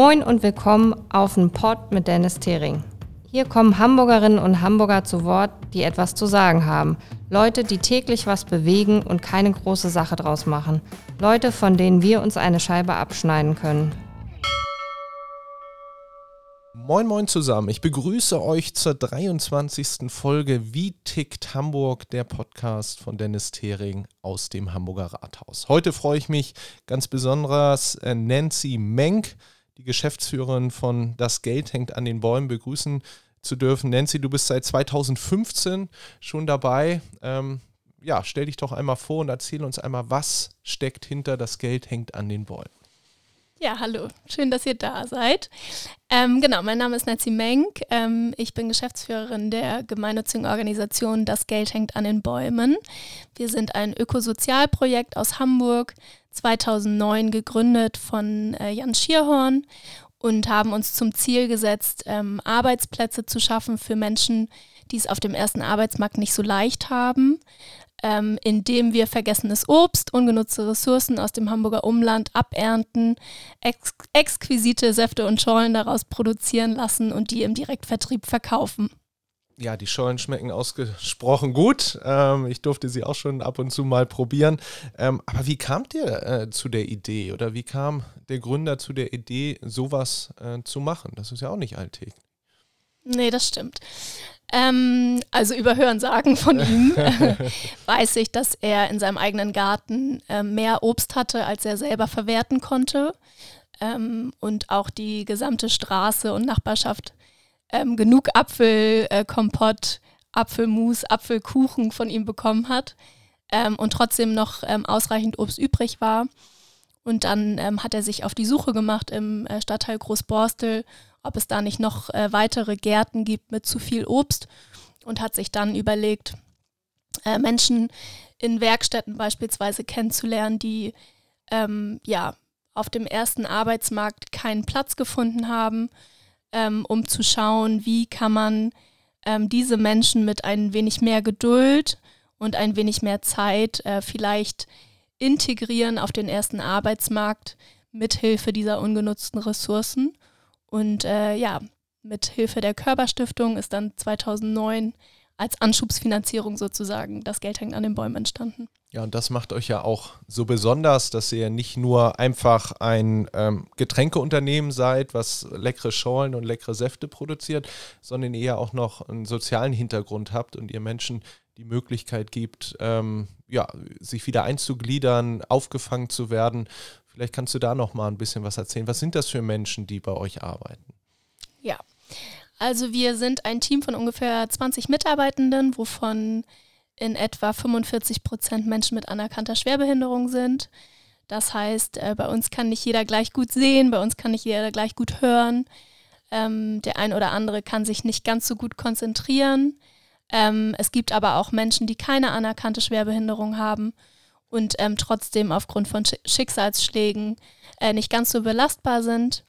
Moin und willkommen auf den Pod mit Dennis Thering. Hier kommen Hamburgerinnen und Hamburger zu Wort, die etwas zu sagen haben. Leute, die täglich was bewegen und keine große Sache draus machen. Leute, von denen wir uns eine Scheibe abschneiden können. Moin Moin zusammen, ich begrüße euch zur 23. Folge Wie tickt Hamburg, der Podcast von Dennis Thering aus dem Hamburger Rathaus. Heute freue ich mich ganz besonders äh, Nancy Menk, die Geschäftsführerin von Das Geld hängt an den Bäumen, begrüßen zu dürfen. Nancy, du bist seit 2015 schon dabei. Ähm, ja, stell dich doch einmal vor und erzähl uns einmal, was steckt hinter Das Geld hängt an den Bäumen. Ja, hallo. Schön, dass ihr da seid. Ähm, genau, mein Name ist Nancy Menk. Ähm, ich bin Geschäftsführerin der gemeinnützigen Organisation Das Geld hängt an den Bäumen. Wir sind ein Ökosozialprojekt aus Hamburg, 2009 gegründet von äh, Jan Schierhorn und haben uns zum Ziel gesetzt, ähm, Arbeitsplätze zu schaffen für Menschen, die es auf dem ersten Arbeitsmarkt nicht so leicht haben ähm, indem wir vergessenes Obst, ungenutzte Ressourcen aus dem Hamburger Umland abernten, ex exquisite Säfte und Schollen daraus produzieren lassen und die im Direktvertrieb verkaufen. Ja, die Schollen schmecken ausgesprochen gut. Ähm, ich durfte sie auch schon ab und zu mal probieren. Ähm, aber wie kamt ihr äh, zu der Idee oder wie kam der Gründer zu der Idee, sowas äh, zu machen? Das ist ja auch nicht alltäglich. Nee, das stimmt. Ähm, also über Hörensagen von ihm weiß ich, dass er in seinem eigenen Garten äh, mehr Obst hatte, als er selber verwerten konnte. Ähm, und auch die gesamte Straße und Nachbarschaft ähm, genug Apfelkompott, äh, Apfelmus, Apfelkuchen von ihm bekommen hat ähm, und trotzdem noch ähm, ausreichend Obst übrig war. Und dann ähm, hat er sich auf die Suche gemacht im äh, Stadtteil Großborstel ob es da nicht noch äh, weitere Gärten gibt mit zu viel Obst und hat sich dann überlegt, äh, Menschen in Werkstätten beispielsweise kennenzulernen, die ähm, ja auf dem ersten Arbeitsmarkt keinen Platz gefunden haben, ähm, um zu schauen, wie kann man ähm, diese Menschen mit ein wenig mehr Geduld und ein wenig mehr Zeit äh, vielleicht integrieren auf den ersten Arbeitsmarkt mithilfe dieser ungenutzten Ressourcen. Und äh, ja, mit Hilfe der Körperstiftung ist dann 2009 als Anschubsfinanzierung sozusagen das Geld hängt an den Bäumen entstanden. Ja, und das macht euch ja auch so besonders, dass ihr nicht nur einfach ein ähm, Getränkeunternehmen seid, was leckere Schorlen und leckere Säfte produziert, sondern ihr auch noch einen sozialen Hintergrund habt und ihr Menschen die Möglichkeit gibt, ähm, ja, sich wieder einzugliedern, aufgefangen zu werden Vielleicht kannst du da noch mal ein bisschen was erzählen. Was sind das für Menschen, die bei euch arbeiten? Ja, also wir sind ein Team von ungefähr 20 Mitarbeitenden, wovon in etwa 45 Prozent Menschen mit anerkannter Schwerbehinderung sind. Das heißt, äh, bei uns kann nicht jeder gleich gut sehen, bei uns kann nicht jeder gleich gut hören. Ähm, der ein oder andere kann sich nicht ganz so gut konzentrieren. Ähm, es gibt aber auch Menschen, die keine anerkannte Schwerbehinderung haben und ähm, trotzdem aufgrund von Schicksalsschlägen äh, nicht ganz so belastbar sind.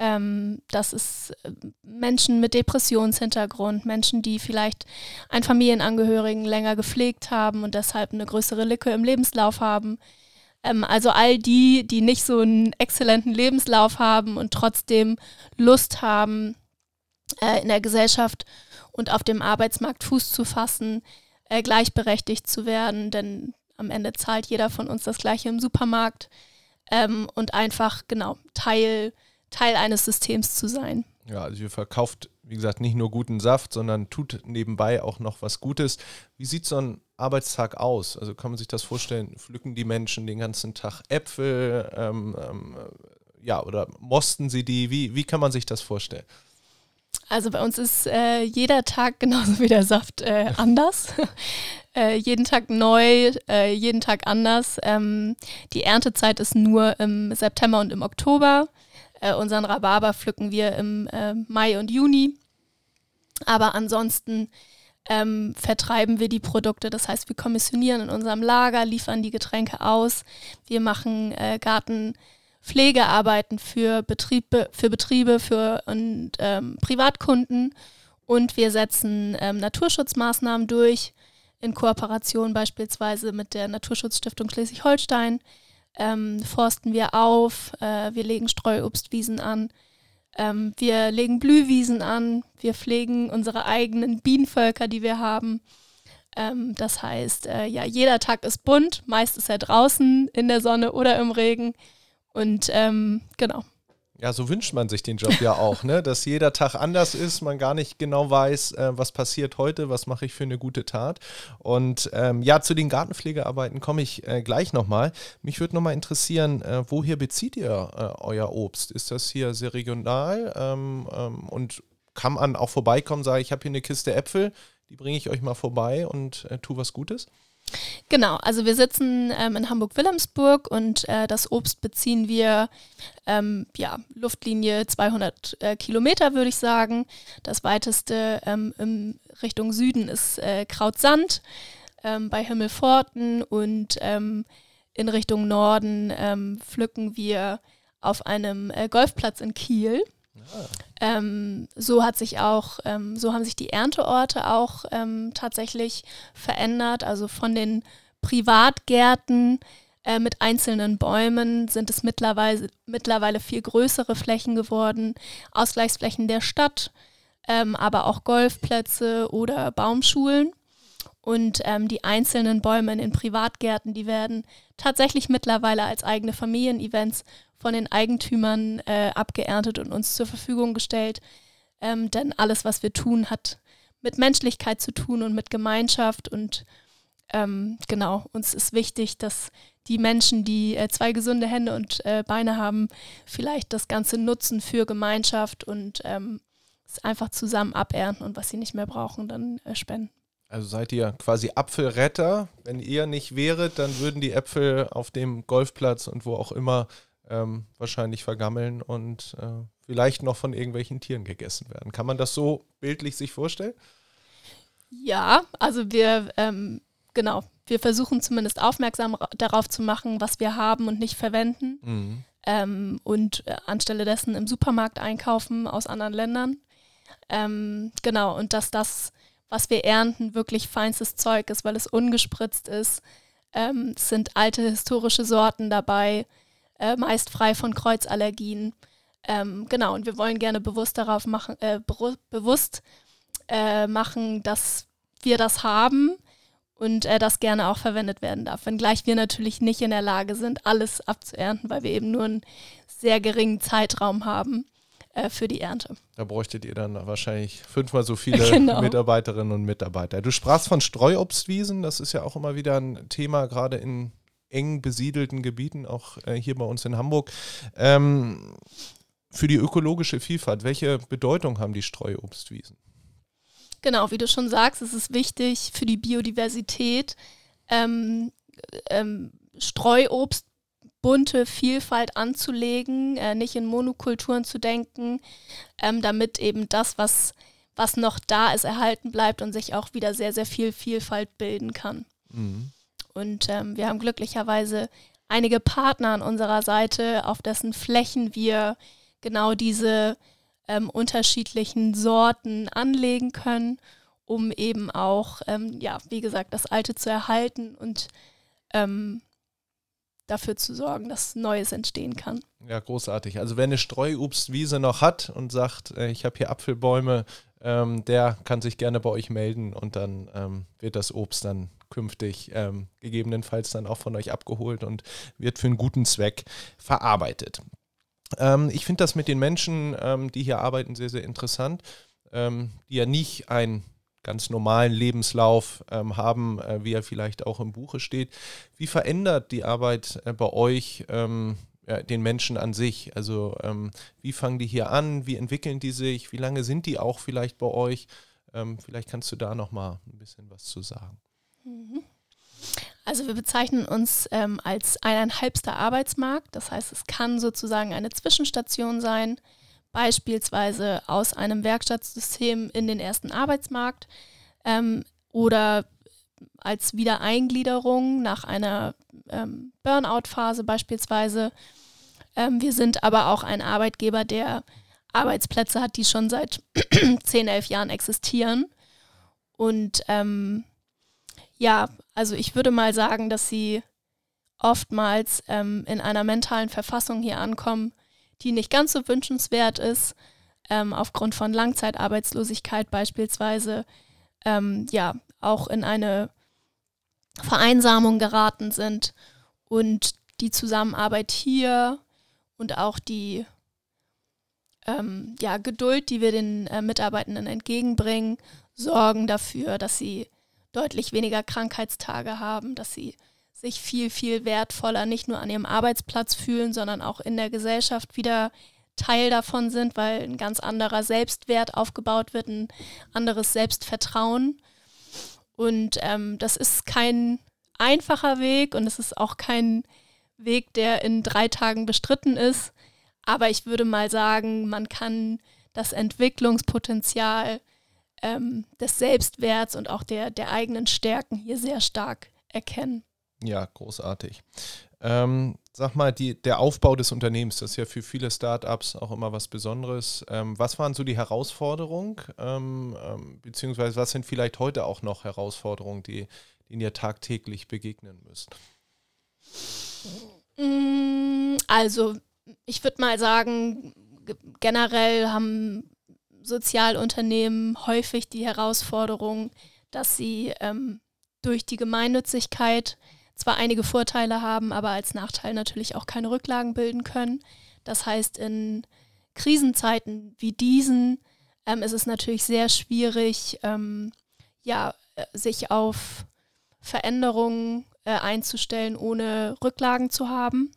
Ähm, das ist äh, Menschen mit Depressionshintergrund, Menschen, die vielleicht einen Familienangehörigen länger gepflegt haben und deshalb eine größere Lücke im Lebenslauf haben. Ähm, also all die, die nicht so einen exzellenten Lebenslauf haben und trotzdem Lust haben, äh, in der Gesellschaft und auf dem Arbeitsmarkt Fuß zu fassen, äh, gleichberechtigt zu werden, denn am Ende zahlt jeder von uns das gleiche im Supermarkt ähm, und einfach, genau, Teil, Teil eines Systems zu sein. Ja, also ihr verkauft, wie gesagt, nicht nur guten Saft, sondern tut nebenbei auch noch was Gutes. Wie sieht so ein Arbeitstag aus? Also kann man sich das vorstellen, pflücken die Menschen den ganzen Tag Äpfel, ähm, ähm, ja, oder mosten sie die? Wie, wie kann man sich das vorstellen? Also bei uns ist äh, jeder Tag genauso wie der Saft äh, anders. äh, jeden Tag neu, äh, jeden Tag anders. Ähm, die Erntezeit ist nur im September und im Oktober. Äh, unseren Rhabarber pflücken wir im äh, Mai und Juni. Aber ansonsten ähm, vertreiben wir die Produkte. Das heißt, wir kommissionieren in unserem Lager, liefern die Getränke aus. Wir machen Garten. Pflegearbeiten für Betriebe, für Betriebe für, und ähm, Privatkunden und wir setzen ähm, Naturschutzmaßnahmen durch in Kooperation beispielsweise mit der Naturschutzstiftung Schleswig-Holstein, ähm, forsten wir auf, äh, wir legen Streuobstwiesen an, ähm, wir legen Blühwiesen an, wir pflegen unsere eigenen Bienenvölker, die wir haben. Ähm, das heißt, äh, ja, jeder Tag ist bunt, meist ist er draußen in der Sonne oder im Regen. Und ähm, genau. Ja, so wünscht man sich den Job ja auch, ne? dass jeder Tag anders ist, man gar nicht genau weiß, äh, was passiert heute, was mache ich für eine gute Tat. Und ähm, ja, zu den Gartenpflegearbeiten komme ich äh, gleich nochmal. Mich würde nochmal interessieren, äh, woher bezieht ihr äh, euer Obst? Ist das hier sehr regional ähm, ähm, und kann man auch vorbeikommen, sage ich habe hier eine Kiste Äpfel, die bringe ich euch mal vorbei und äh, tu was Gutes? Genau, also wir sitzen ähm, in Hamburg-Wilhelmsburg und äh, das Obst beziehen wir, ähm, ja, Luftlinie 200 äh, Kilometer würde ich sagen. Das weiteste ähm, in Richtung Süden ist äh, Krautsand ähm, bei Himmelforten und ähm, in Richtung Norden ähm, pflücken wir auf einem äh, Golfplatz in Kiel. Ähm, so hat sich auch, ähm, so haben sich die Ernteorte auch ähm, tatsächlich verändert. Also von den Privatgärten äh, mit einzelnen Bäumen sind es mittlerweile, mittlerweile viel größere Flächen geworden, Ausgleichsflächen der Stadt, ähm, aber auch Golfplätze oder Baumschulen. Und ähm, die einzelnen Bäume in den Privatgärten, die werden tatsächlich mittlerweile als eigene Familienevents von den Eigentümern äh, abgeerntet und uns zur Verfügung gestellt. Ähm, denn alles, was wir tun, hat mit Menschlichkeit zu tun und mit Gemeinschaft. Und ähm, genau, uns ist wichtig, dass die Menschen, die äh, zwei gesunde Hände und äh, Beine haben, vielleicht das Ganze nutzen für Gemeinschaft und ähm, es einfach zusammen abernten und was sie nicht mehr brauchen, dann äh, spenden. Also seid ihr quasi Apfelretter. Wenn ihr nicht wäret, dann würden die Äpfel auf dem Golfplatz und wo auch immer ähm, wahrscheinlich vergammeln und äh, vielleicht noch von irgendwelchen Tieren gegessen werden. Kann man das so bildlich sich vorstellen? Ja, also wir, ähm, genau, wir versuchen zumindest aufmerksam darauf zu machen, was wir haben und nicht verwenden. Mhm. Ähm, und äh, anstelle dessen im Supermarkt einkaufen aus anderen Ländern. Ähm, genau, und dass das, was wir ernten, wirklich feinstes Zeug ist, weil es ungespritzt ist. Ähm, es sind alte historische Sorten dabei äh, meist frei von Kreuzallergien. Ähm, genau, und wir wollen gerne bewusst darauf machen, äh, bewusst äh, machen, dass wir das haben und äh, das gerne auch verwendet werden darf. Wenngleich wir natürlich nicht in der Lage sind, alles abzuernten, weil wir eben nur einen sehr geringen Zeitraum haben äh, für die Ernte. Da bräuchtet ihr dann wahrscheinlich fünfmal so viele genau. Mitarbeiterinnen und Mitarbeiter. Du sprachst von Streuobstwiesen, das ist ja auch immer wieder ein Thema, gerade in eng besiedelten Gebieten, auch äh, hier bei uns in Hamburg. Ähm, für die ökologische Vielfalt, welche Bedeutung haben die Streuobstwiesen? Genau, wie du schon sagst, es ist wichtig für die Biodiversität, ähm, ähm, Streuobst, bunte Vielfalt anzulegen, äh, nicht in Monokulturen zu denken, ähm, damit eben das, was, was noch da ist, erhalten bleibt und sich auch wieder sehr, sehr viel Vielfalt bilden kann. Mhm. Und ähm, wir haben glücklicherweise einige Partner an unserer Seite, auf dessen Flächen wir genau diese ähm, unterschiedlichen Sorten anlegen können, um eben auch, ähm, ja, wie gesagt, das Alte zu erhalten und ähm, dafür zu sorgen, dass Neues entstehen kann. Ja, großartig. Also wer eine Streuobstwiese noch hat und sagt, äh, ich habe hier Apfelbäume, ähm, der kann sich gerne bei euch melden und dann ähm, wird das Obst dann künftig ähm, gegebenenfalls dann auch von euch abgeholt und wird für einen guten Zweck verarbeitet. Ähm, ich finde das mit den Menschen, ähm, die hier arbeiten, sehr, sehr interessant, ähm, die ja nicht einen ganz normalen Lebenslauf ähm, haben, äh, wie er vielleicht auch im Buche steht. Wie verändert die Arbeit äh, bei euch ähm, ja, den Menschen an sich? Also wie fangen die hier an? Wie entwickeln die sich? Wie lange sind die auch vielleicht bei euch? vielleicht kannst du da noch mal ein bisschen was zu sagen. Mhm. Also wir bezeichnen uns ähm, als eineinhalbster Arbeitsmarkt. Das heißt, es kann sozusagen eine Zwischenstation sein, beispielsweise aus einem Werkstattsystem in den ersten Arbeitsmarkt ähm, oder als Wiedereingliederung nach einer ähm, Burnout-Phase beispielsweise. Ähm, wir sind aber auch ein Arbeitgeber, der Arbeitsplätze hat, die schon seit 10, 11 Jahren existieren. Und ähm, ja, also ich würde mal sagen, dass sie oftmals ähm, in einer mentalen Verfassung hier ankommen, die nicht ganz so wünschenswert ist, ähm, aufgrund von Langzeitarbeitslosigkeit beispielsweise, ähm, ja, auch in eine Vereinsamung geraten sind und die Zusammenarbeit hier und auch die ähm, ja, Geduld, die wir den äh, Mitarbeitenden entgegenbringen, sorgen dafür, dass sie deutlich weniger Krankheitstage haben, dass sie sich viel, viel wertvoller nicht nur an ihrem Arbeitsplatz fühlen, sondern auch in der Gesellschaft wieder Teil davon sind, weil ein ganz anderer Selbstwert aufgebaut wird, ein anderes Selbstvertrauen. Und ähm, das ist kein einfacher Weg und es ist auch kein Weg, der in drei Tagen bestritten ist. Aber ich würde mal sagen, man kann das Entwicklungspotenzial ähm, des Selbstwerts und auch der, der eigenen Stärken hier sehr stark erkennen. Ja, großartig. Ähm, sag mal, die, der Aufbau des Unternehmens, das ist ja für viele Startups auch immer was Besonderes. Ähm, was waren so die Herausforderungen, ähm, ähm beziehungsweise was sind vielleicht heute auch noch Herausforderungen, die, denen ihr tagtäglich begegnen müsst? Mm, also, ich würde mal sagen, generell haben Sozialunternehmen häufig die Herausforderung, dass sie ähm, durch die Gemeinnützigkeit zwar einige Vorteile haben, aber als Nachteil natürlich auch keine Rücklagen bilden können. Das heißt, in Krisenzeiten wie diesen ähm, ist es natürlich sehr schwierig, ähm, ja, äh, sich auf Veränderungen äh, einzustellen, ohne Rücklagen zu haben.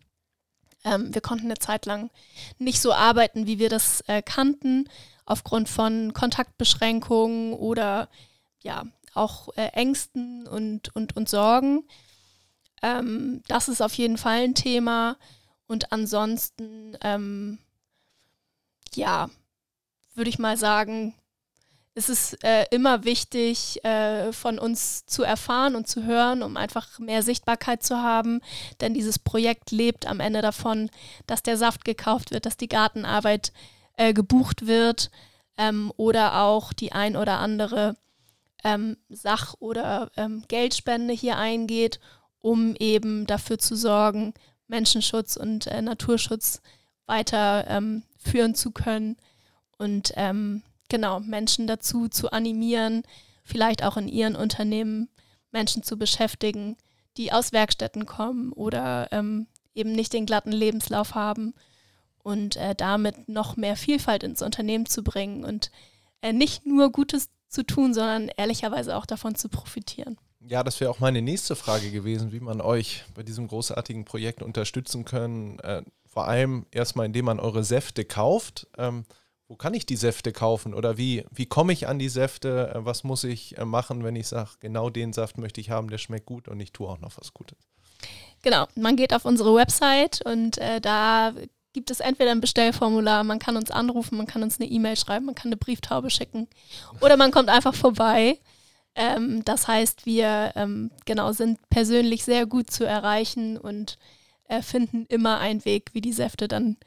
Ähm, wir konnten eine Zeit lang nicht so arbeiten, wie wir das äh, kannten, aufgrund von Kontaktbeschränkungen oder ja, auch äh, Ängsten und, und, und Sorgen. Ähm, das ist auf jeden Fall ein Thema. Und ansonsten, ähm, ja, würde ich mal sagen, ist es äh, immer wichtig, äh, von uns zu erfahren und zu hören, um einfach mehr Sichtbarkeit zu haben. Denn dieses Projekt lebt am Ende davon, dass der Saft gekauft wird, dass die Gartenarbeit äh, gebucht wird ähm, oder auch die ein oder andere ähm, Sach- oder ähm, Geldspende hier eingeht um eben dafür zu sorgen, Menschenschutz und äh, Naturschutz weiter ähm, führen zu können und ähm, genau Menschen dazu zu animieren, vielleicht auch in ihren Unternehmen Menschen zu beschäftigen, die aus Werkstätten kommen oder ähm, eben nicht den glatten Lebenslauf haben und äh, damit noch mehr Vielfalt ins Unternehmen zu bringen und äh, nicht nur Gutes zu tun, sondern ehrlicherweise auch davon zu profitieren. Ja, das wäre auch meine nächste Frage gewesen, wie man euch bei diesem großartigen Projekt unterstützen kann. Äh, vor allem erstmal, indem man eure Säfte kauft. Ähm, wo kann ich die Säfte kaufen oder wie, wie komme ich an die Säfte? Äh, was muss ich äh, machen, wenn ich sage, genau den Saft möchte ich haben, der schmeckt gut und ich tue auch noch was Gutes? Genau, man geht auf unsere Website und äh, da gibt es entweder ein Bestellformular, man kann uns anrufen, man kann uns eine E-Mail schreiben, man kann eine Brieftaube schicken oder man kommt einfach vorbei. Ähm, das heißt, wir ähm, genau sind persönlich sehr gut zu erreichen und äh, finden immer einen Weg, wie die Säfte dann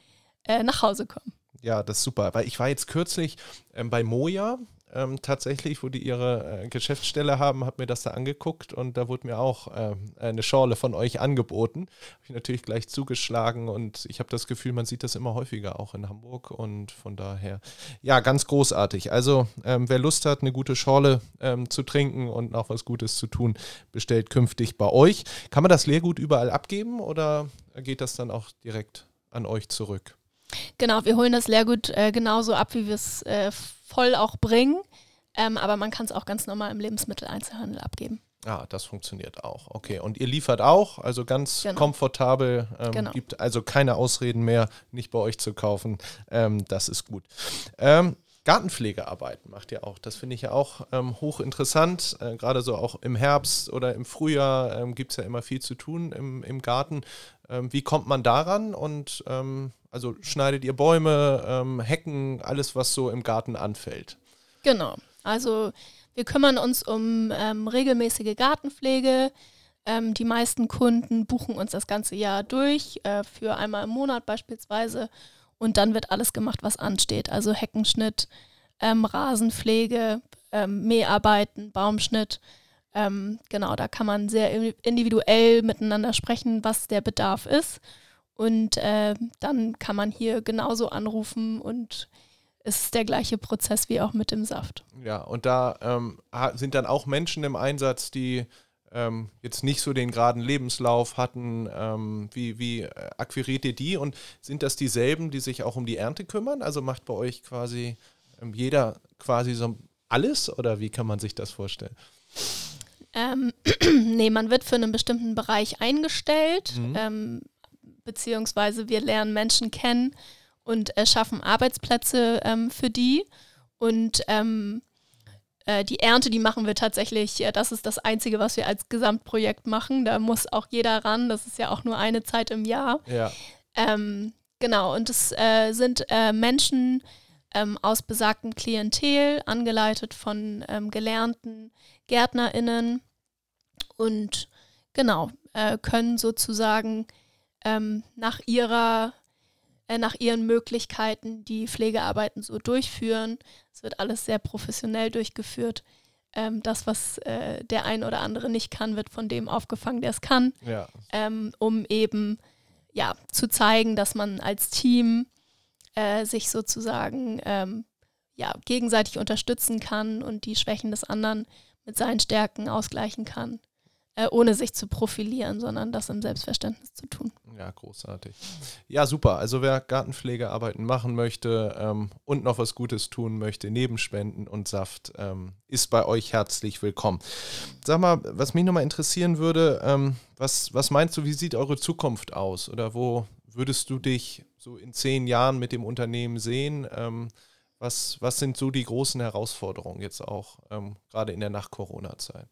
äh, nach Hause kommen. Ja, das ist super. Weil ich war jetzt kürzlich ähm, bei Moja, ähm, tatsächlich, wo die ihre äh, Geschäftsstelle haben, habe mir das da angeguckt und da wurde mir auch äh, eine Schorle von euch angeboten. Habe ich natürlich gleich zugeschlagen und ich habe das Gefühl, man sieht das immer häufiger auch in Hamburg und von daher, ja, ganz großartig. Also, ähm, wer Lust hat, eine gute Schorle ähm, zu trinken und noch was Gutes zu tun, bestellt künftig bei euch. Kann man das Leergut überall abgeben oder geht das dann auch direkt an euch zurück? Genau, wir holen das Leergut äh, genauso ab, wie wir es äh, voll auch bringen. Ähm, aber man kann es auch ganz normal im Lebensmitteleinzelhandel abgeben. Ah, das funktioniert auch. Okay. Und ihr liefert auch, also ganz genau. komfortabel, ähm, genau. gibt also keine Ausreden mehr, nicht bei euch zu kaufen. Ähm, das ist gut. Ähm, Gartenpflegearbeiten macht ihr auch. Das finde ich ja auch ähm, hochinteressant. Äh, Gerade so auch im Herbst oder im Frühjahr ähm, gibt es ja immer viel zu tun im, im Garten. Ähm, wie kommt man daran? Und ähm, also schneidet ihr Bäume, ähm, Hecken, alles, was so im Garten anfällt? Genau. Also wir kümmern uns um ähm, regelmäßige Gartenpflege. die meisten Kunden buchen uns das ganze Jahr durch, äh, für einmal im Monat beispielsweise und dann wird alles gemacht, was ansteht. Also Heckenschnitt, ähm, Rasenpflege, ähm, Mäharbeiten, Baumschnitt, ähm, genau, da kann man sehr individuell miteinander sprechen, was der Bedarf ist. Und äh, dann kann man hier genauso anrufen und es ist der gleiche Prozess wie auch mit dem Saft. Ja, und da ähm, sind dann auch Menschen im Einsatz, die ähm, jetzt nicht so den geraden Lebenslauf hatten. Ähm, wie, wie äh, akquiriert ihr die und sind das dieselben, die sich auch um die Ernte kümmern? Also macht bei euch quasi ähm, jeder quasi so alles oder wie kann man sich das vorstellen? Ähm, nee, man wird für einen bestimmten Bereich eingestellt, mhm. ähm, beziehungsweise wir lernen Menschen kennen und äh, schaffen Arbeitsplätze ähm, für die. Und ähm, äh, die Ernte, die machen wir tatsächlich, äh, das ist das Einzige, was wir als Gesamtprojekt machen. Da muss auch jeder ran, das ist ja auch nur eine Zeit im Jahr. Ja. Ähm, genau, und es äh, sind äh, Menschen ähm, aus besagtem Klientel, angeleitet von ähm, gelernten GärtnerInnen und genau, äh, können sozusagen ähm, nach ihrer äh, nach ihren Möglichkeiten die Pflegearbeiten so durchführen. Es wird alles sehr professionell durchgeführt. Ähm, das, was äh, der ein oder andere nicht kann, wird von dem aufgefangen, der es kann, ja. ähm, um eben ja, zu zeigen, dass man als Team äh, sich sozusagen ähm, ja, gegenseitig unterstützen kann und die Schwächen des anderen mit seinen Stärken ausgleichen kann äh, ohne sich zu profilieren, sondern das im Selbstverständnis zu tun. Ja, großartig. Ja, super. Also wer Gartenpflegearbeiten machen möchte ähm, und noch was Gutes tun möchte, neben Spenden und Saft, ähm, ist bei euch herzlich willkommen. Sag mal, was mich nochmal interessieren würde, ähm, was, was meinst du, wie sieht eure Zukunft aus? Oder wo würdest du dich so in zehn Jahren mit dem Unternehmen sehen? Ähm, was, was sind so die großen Herausforderungen jetzt auch, ähm, gerade in der Nach-Corona-Zeit?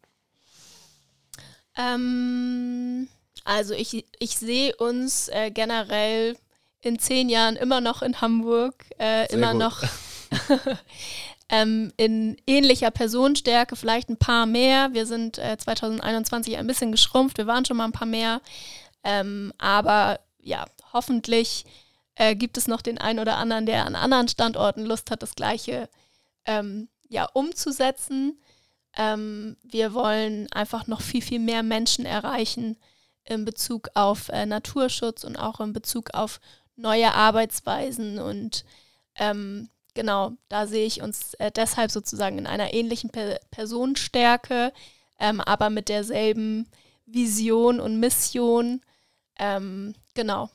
Ähm, also ich, ich sehe uns äh, generell in zehn Jahren immer noch in Hamburg, äh, immer gut. noch ähm, in ähnlicher Personenstärke, vielleicht ein paar mehr. Wir sind äh, 2021 ein bisschen geschrumpft, wir waren schon mal ein paar mehr. Ähm, aber ja, hoffentlich äh, gibt es noch den einen oder anderen, der an anderen Standorten Lust hat, das Gleiche ähm, ja, umzusetzen. Ähm, wir wollen einfach noch viel, viel mehr Menschen erreichen in Bezug auf äh, Naturschutz und auch in Bezug auf neue Arbeitsweisen. Und ähm, genau, da sehe ich uns äh, deshalb sozusagen in einer ähnlichen per Personenstärke, ähm, aber mit derselben Vision und Mission. Ähm, genau,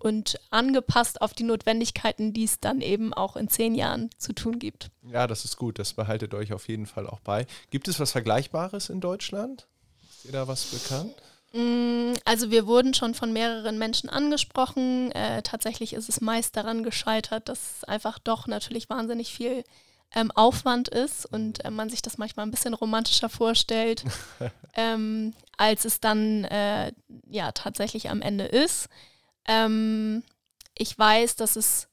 und angepasst auf die Notwendigkeiten, die es dann eben auch in zehn Jahren zu tun gibt. Ja, das ist gut. Das behaltet euch auf jeden Fall auch bei. Gibt es was Vergleichbares in Deutschland? Ist dir da was bekannt? Mm, also wir wurden schon von mehreren Menschen angesprochen. Äh, tatsächlich ist es meist daran gescheitert, dass einfach doch natürlich wahnsinnig viel ähm, Aufwand ist und äh, man sich das manchmal ein bisschen romantischer vorstellt, ähm, als es dann äh, ja tatsächlich am Ende ist. Ähm, ich weiß, dass es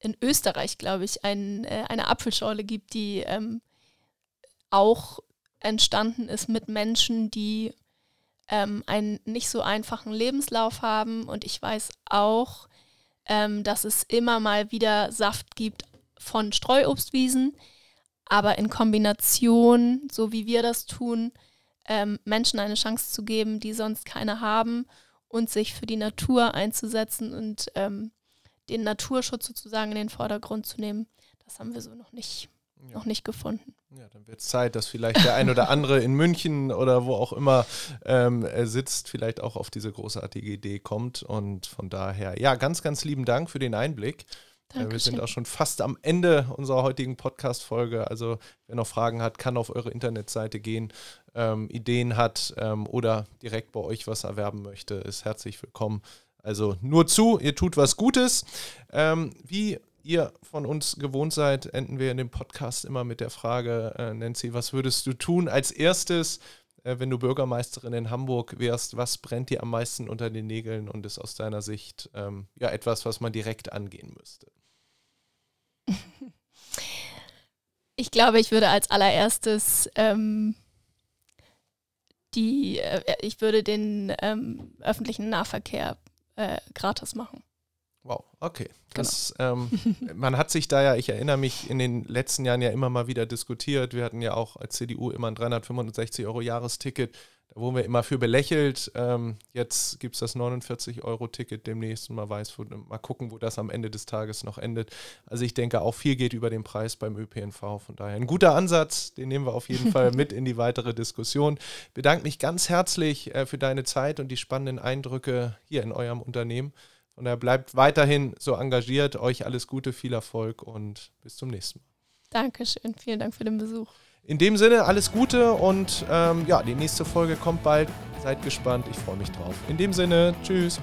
in Österreich, glaube ich, ein, äh, eine Apfelschorle gibt, die ähm, auch entstanden ist mit Menschen, die ähm, einen nicht so einfachen Lebenslauf haben. Und ich weiß auch, ähm, dass es immer mal wieder Saft gibt von Streuobstwiesen, aber in Kombination, so wie wir das tun, ähm, Menschen eine Chance zu geben, die sonst keine haben und sich für die Natur einzusetzen und ähm, den Naturschutz sozusagen in den Vordergrund zu nehmen. Das haben wir so noch nicht, ja. noch nicht gefunden. Ja, dann wird es Zeit, dass vielleicht der ein oder andere in München oder wo auch immer ähm, sitzt, vielleicht auch auf diese großartige Idee kommt. Und von daher, ja, ganz, ganz lieben Dank für den Einblick. Dankeschön. Wir sind auch schon fast am Ende unserer heutigen Podcast-Folge. Also, wer noch Fragen hat, kann auf eure Internetseite gehen, ähm, Ideen hat ähm, oder direkt bei euch was erwerben möchte, ist herzlich willkommen. Also nur zu, ihr tut was Gutes. Ähm, wie ihr von uns gewohnt seid, enden wir in dem Podcast immer mit der Frage, äh, Nancy, was würdest du tun als erstes, äh, wenn du Bürgermeisterin in Hamburg wärst? Was brennt dir am meisten unter den Nägeln und ist aus deiner Sicht ähm, ja etwas, was man direkt angehen müsste? Ich glaube, ich würde als allererstes ähm, die, äh, ich würde den ähm, öffentlichen Nahverkehr äh, gratis machen. Wow, okay. Das, genau. ähm, man hat sich da ja, ich erinnere mich, in den letzten Jahren ja immer mal wieder diskutiert. Wir hatten ja auch als CDU immer ein 365 Euro Jahresticket. Da wurden wir immer für belächelt. Ähm, jetzt gibt es das 49-Euro-Ticket demnächst. Mal weiß, wo, mal gucken, wo das am Ende des Tages noch endet. Also ich denke, auch viel geht über den Preis beim ÖPNV. Von daher ein guter Ansatz, den nehmen wir auf jeden Fall mit in die weitere Diskussion. Bedanke mich ganz herzlich äh, für deine Zeit und die spannenden Eindrücke hier in eurem Unternehmen. Und er bleibt weiterhin so engagiert. Euch alles Gute, viel Erfolg und bis zum nächsten Mal. Dankeschön, vielen Dank für den Besuch. In dem Sinne, alles Gute und ähm, ja, die nächste Folge kommt bald. Seid gespannt, ich freue mich drauf. In dem Sinne, tschüss.